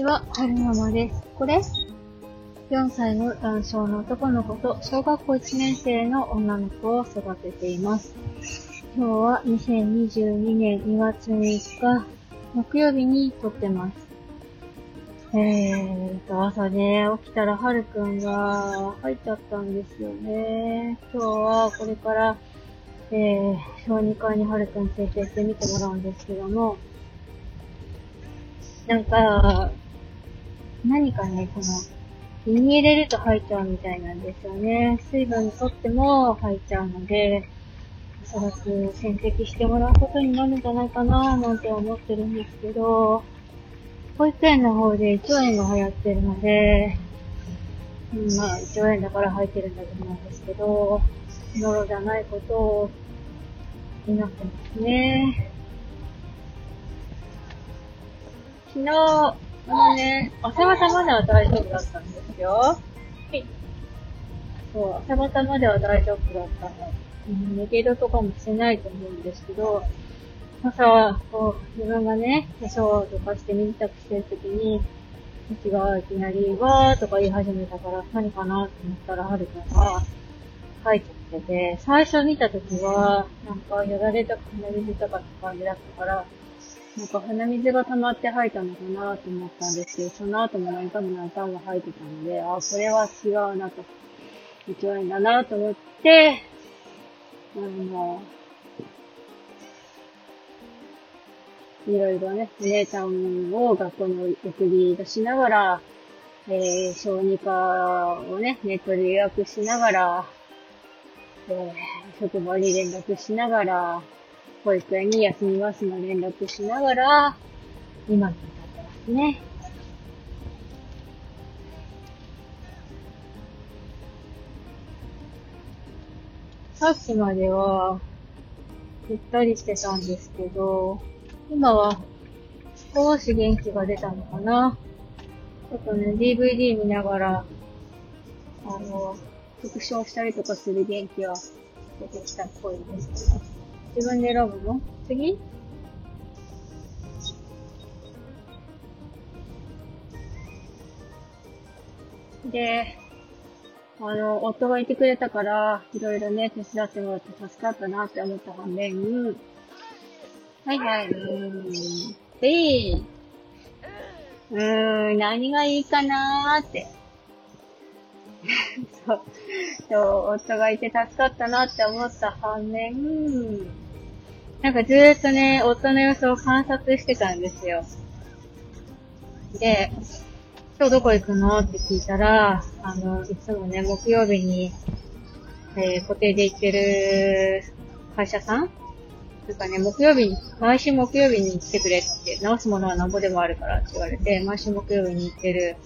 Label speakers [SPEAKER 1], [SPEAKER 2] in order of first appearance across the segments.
[SPEAKER 1] ちは、はるままです。これ ?4 歳の男性の男の子と小学校1年生の女の子を育てています。今日は2022年2月3日、木曜日に撮ってます。えーと、朝ね、起きたらはるくんが入っちゃったんですよね。今日はこれから、えー、小児科にはるくん連れて行ってみてもらうんですけども、なんか、何かね、この、胃に入れると入っちゃうみたいなんですよね。水分取っても入っちゃうので、おそらく点滴してもらうことになるんじゃないかなぁなんて思ってるんですけど、保育園の方で胃腸炎が流行ってるので、うん、まあ、胃腸炎だから入ってるんだと思うんですけど、ノロじゃないことを祈ってますね。昨日、あのね、朝方までは大丈夫だったんですよ。はい。そう、朝方までは大丈夫だったの。うん、寝ゲドとかもしてないと思うんですけど、朝は、こう、自分がね、化粧とかして身支度してるときに、うちがいきなり、わーとか言い始めたから、何かなと思ったら、はるかが、書いちゃってて、最初見たときは、なんか、よだれとか鼻水とかって感じだったから、なんか鼻水が溜まって吐いたのかなと思ったんですけど、その後も何回も何回も吐いてたので、あ、これは違うなと、胃腸炎だなと思って、あの、いろいろね、お姉ちゃんを学校に送り出しながら、えー、小児科をね、ネットで予約しながら、えー、職場に連絡しながら、保育園に休みますの連絡しながら、今に至ってますね。さっきまでは、ゆったりしてたんですけど、今は少し元気が出たのかな。ちょっとね、DVD 見ながら、あの、復唱したりとかする元気は出てきたっぽいです。自分で選ぶの？次？で、あの、夫がいてくれたから、いろいろね、手伝ってもらって助かったなって思った反面、はいはい、うん。で、うーん、何がいいかなーって。そう。夫がいて助かったなって思った反面、なんかずーっとね、夫の様子を観察してたんですよ。で、今日どこ行くの？って聞いたら、あの、いつもね、木曜日に、えー、固定で行ってる会社さん？なんかね、木曜日に、毎週木曜日に来てくれって、直すものはなんぼでもあるからって言われて、毎週木曜日に行ってる、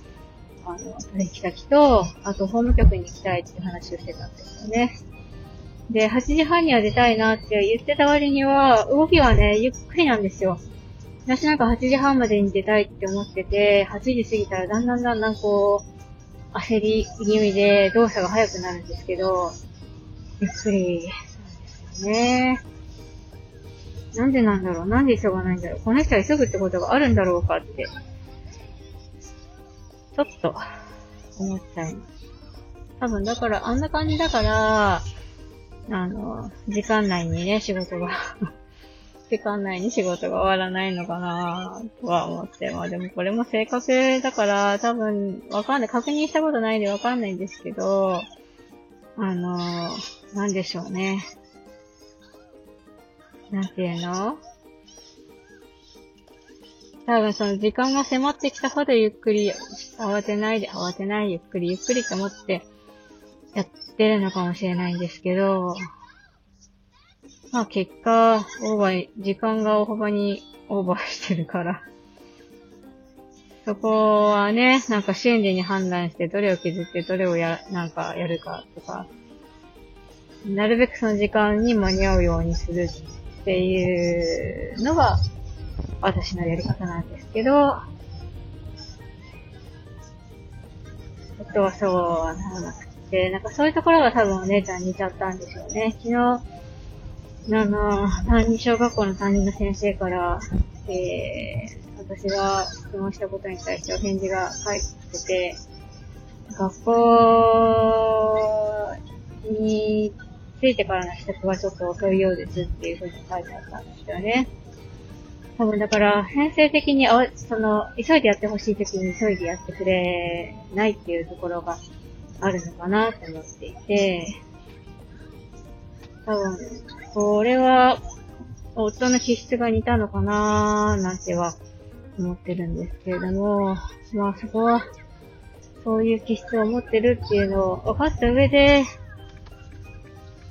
[SPEAKER 1] あの、取引先と、あと法務局に行きたいっていう話をしてたんですよね。で、8時半には出たいなって言ってた割には、動きはね、ゆっくりなんですよ。私なんか8時半までに出たいって思ってて、8時過ぎたらだんだんだんだんこう、焦り気味で動作が速くなるんですけど、ゆっくりなんですよね。なんでなんだろうなんで急がないんだろうこの人は急ぐってことがあるんだろうかって、ちょっと思っちゃいます。多分だから、あんな感じだから、あの、時間内にね、仕事が 時間内に仕事が終わらないのかなとは思って。まあでもこれも正確だから、多分、わかんない。確認したことないんでわかんないんですけど、あの、なんでしょうね。なんていうの？多分その時間が迫ってきたほどゆっくり、慌てないで、慌てない、ゆっくりゆっくりと思ってやってるのかもしれないんですけど、まあ結果、オーバー、時間が大幅にオーバーしてるから。そこはね、なんか瞬時に判断して、どれを削ってどれをや、なんかやるかとか、なるべくその時間に間に合うようにするっていうのが、私のやり方なんですけど、夫はそうはならなくて、なんかそういうところが多分お姉ちゃんに似ちゃったんでしょうね。昨日、あの、担任、小学校の担任の先生から、えー、私が質問したことに対してお返事が返ってて、学校に着いてからの支度がちょっと遅いようですっていうふうに書いてあったんですよね。多分だから、編成的にあ、その、急いでやってほしい時に急いでやってくれないっていうところがあるのかなと思っていて、多分、これは、夫の気質が似たのかなーなんては思ってるんですけれども、まあそこは、そういう気質を持ってるっていうのを分かった上で、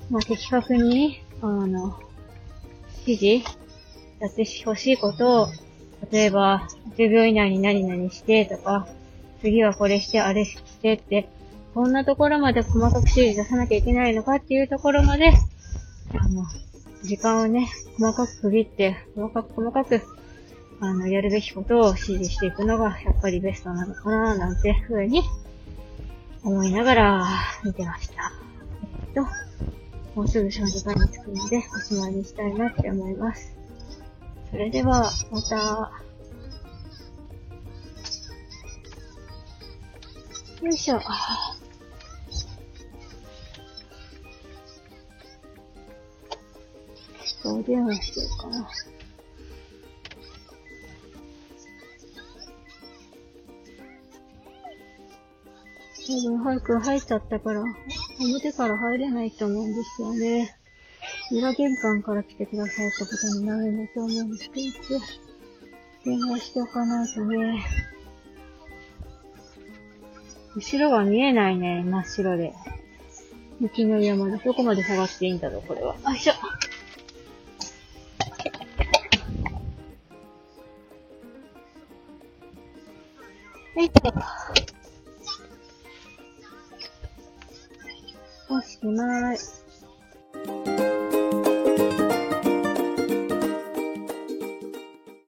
[SPEAKER 1] まあ的確に、あの、指示やってほしいことを、例えば、10秒以内に何々してとか、次はこれして、あれしてって、こんなところまで細かく指示出さなきゃいけないのかっていうところまで、あの、時間をね、細かく区切って、細かく細かく、あの、やるべきことを指示していくのが、やっぱりベストなのかな、なんてふうに、思いながら、見てました。えっと、もうすぐ少女会に着くので、おしまいにしたいなって思います。それでは、また。よいしょ。お電話してるかな。多分、早く入っちゃったから、表から入れないと思うんですよね。裏玄関から来てくださったことになるんだと思うんですけど、電話しておかないとね。後ろが見えないね、真っ白で。雪の山で、どこまで下がっていいんだろう、これは。よいしょ。はい、と。おしまい。